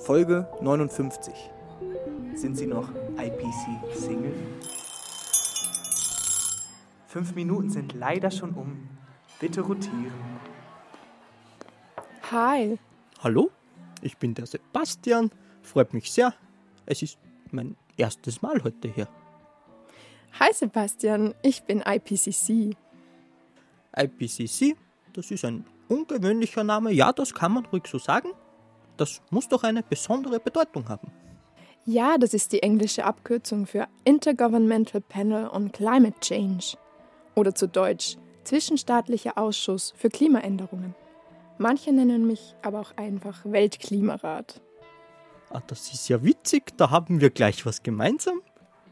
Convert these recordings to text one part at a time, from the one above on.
Folge 59. Sind Sie noch IPC Single? Fünf Minuten sind leider schon um. Bitte rotieren. Hi. Hallo, ich bin der Sebastian. Freut mich sehr. Es ist mein erstes Mal heute hier. Hi Sebastian, ich bin IPCC. IPCC, das ist ein ungewöhnlicher Name. Ja, das kann man ruhig so sagen. Das muss doch eine besondere Bedeutung haben. Ja, das ist die englische Abkürzung für Intergovernmental Panel on Climate Change. Oder zu Deutsch Zwischenstaatlicher Ausschuss für Klimaänderungen. Manche nennen mich aber auch einfach Weltklimarat. Ah, das ist ja witzig, da haben wir gleich was gemeinsam.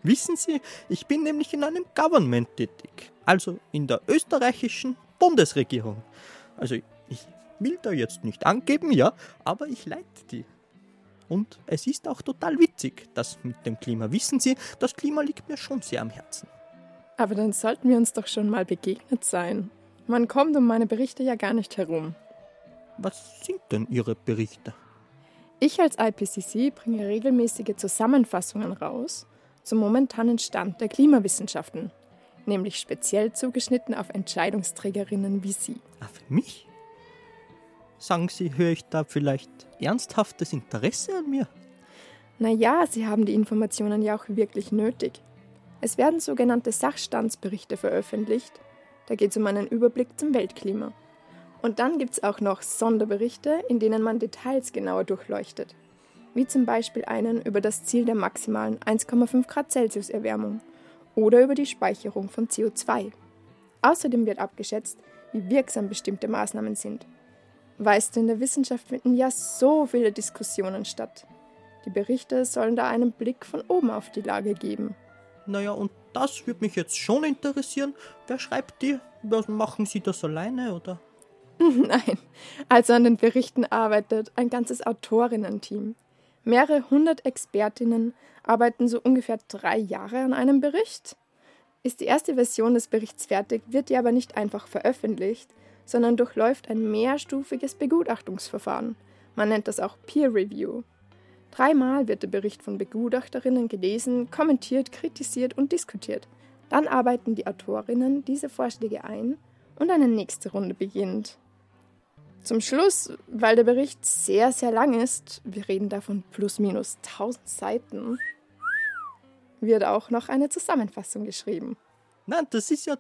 Wissen Sie, ich bin nämlich in einem Government tätig, also in der österreichischen Bundesregierung. Also ich will da jetzt nicht angeben, ja, aber ich leite die. Und es ist auch total witzig, das mit dem Klima. Wissen Sie, das Klima liegt mir schon sehr am Herzen. Aber dann sollten wir uns doch schon mal begegnet sein. Man kommt um meine Berichte ja gar nicht herum. Was sind denn Ihre Berichte? Ich als IPCC bringe regelmäßige Zusammenfassungen raus zum momentanen Stand der Klimawissenschaften, nämlich speziell zugeschnitten auf Entscheidungsträgerinnen wie Sie. Für mich? Sagen Sie, höre ich da vielleicht ernsthaftes Interesse an mir? Naja, Sie haben die Informationen ja auch wirklich nötig. Es werden sogenannte Sachstandsberichte veröffentlicht. Da geht es um einen Überblick zum Weltklima. Und dann gibt es auch noch Sonderberichte, in denen man Details genauer durchleuchtet. Wie zum Beispiel einen über das Ziel der maximalen 1,5 Grad Celsius Erwärmung oder über die Speicherung von CO2. Außerdem wird abgeschätzt, wie wirksam bestimmte Maßnahmen sind. Weißt du, in der Wissenschaft finden ja so viele Diskussionen statt. Die Berichte sollen da einen Blick von oben auf die Lage geben. Naja, und das würde mich jetzt schon interessieren. Wer schreibt die? Machen Sie das alleine oder? Nein, also an den Berichten arbeitet ein ganzes Autorinnen-Team. Mehrere hundert Expertinnen arbeiten so ungefähr drei Jahre an einem Bericht. Ist die erste Version des Berichts fertig, wird die aber nicht einfach veröffentlicht, sondern durchläuft ein mehrstufiges Begutachtungsverfahren. Man nennt das auch Peer Review. Dreimal wird der Bericht von Begutachterinnen gelesen, kommentiert, kritisiert und diskutiert. Dann arbeiten die Autorinnen diese Vorschläge ein und eine nächste Runde beginnt. Zum Schluss, weil der Bericht sehr, sehr lang ist, wir reden davon plus minus 1000 Seiten, wird auch noch eine Zusammenfassung geschrieben. Nein, das ist ja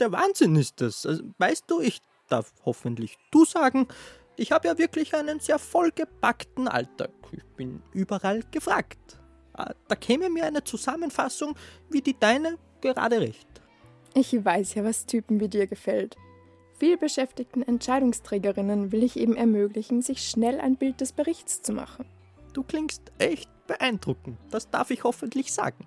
der Wahnsinn ist das. Also, weißt du, ich darf hoffentlich du sagen, ich habe ja wirklich einen sehr vollgepackten Alltag. Ich bin überall gefragt. Ah, da käme mir eine Zusammenfassung wie die deine gerade recht. Ich weiß ja, was Typen wie dir gefällt. Vielbeschäftigten Entscheidungsträgerinnen will ich eben ermöglichen, sich schnell ein Bild des Berichts zu machen. Du klingst echt beeindruckend, das darf ich hoffentlich sagen.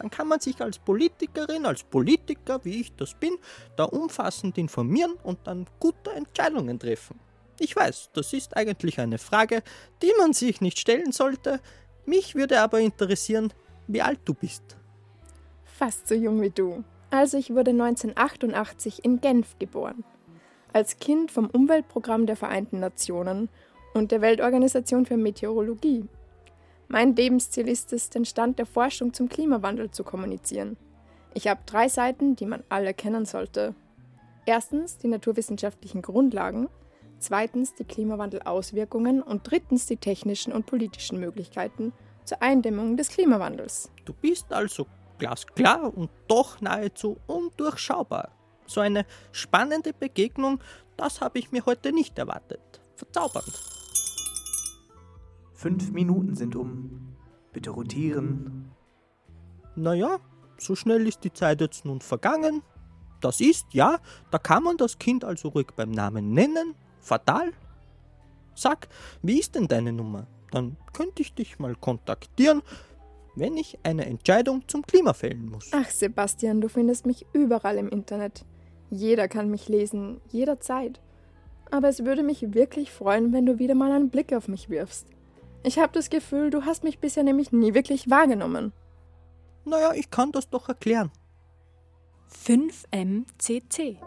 Dann kann man sich als Politikerin, als Politiker, wie ich das bin, da umfassend informieren und dann gute Entscheidungen treffen. Ich weiß, das ist eigentlich eine Frage, die man sich nicht stellen sollte. Mich würde aber interessieren, wie alt du bist. Fast so jung wie du. Also ich wurde 1988 in Genf geboren. Als Kind vom Umweltprogramm der Vereinten Nationen und der Weltorganisation für Meteorologie. Mein Lebensziel ist es, den Stand der Forschung zum Klimawandel zu kommunizieren. Ich habe drei Seiten, die man alle kennen sollte. Erstens die naturwissenschaftlichen Grundlagen, zweitens die Klimawandelauswirkungen und drittens die technischen und politischen Möglichkeiten zur Eindämmung des Klimawandels. Du bist also glasklar und doch nahezu undurchschaubar. So eine spannende Begegnung, das habe ich mir heute nicht erwartet. Verzaubernd. Fünf Minuten sind um. Bitte rotieren. Naja, so schnell ist die Zeit jetzt nun vergangen. Das ist, ja, da kann man das Kind also ruhig beim Namen nennen. Fatal. Sag, wie ist denn deine Nummer? Dann könnte ich dich mal kontaktieren, wenn ich eine Entscheidung zum Klima fällen muss. Ach, Sebastian, du findest mich überall im Internet. Jeder kann mich lesen, jederzeit. Aber es würde mich wirklich freuen, wenn du wieder mal einen Blick auf mich wirfst. Ich habe das Gefühl, du hast mich bisher nämlich nie wirklich wahrgenommen. Naja, ich kann das doch erklären. 5MCC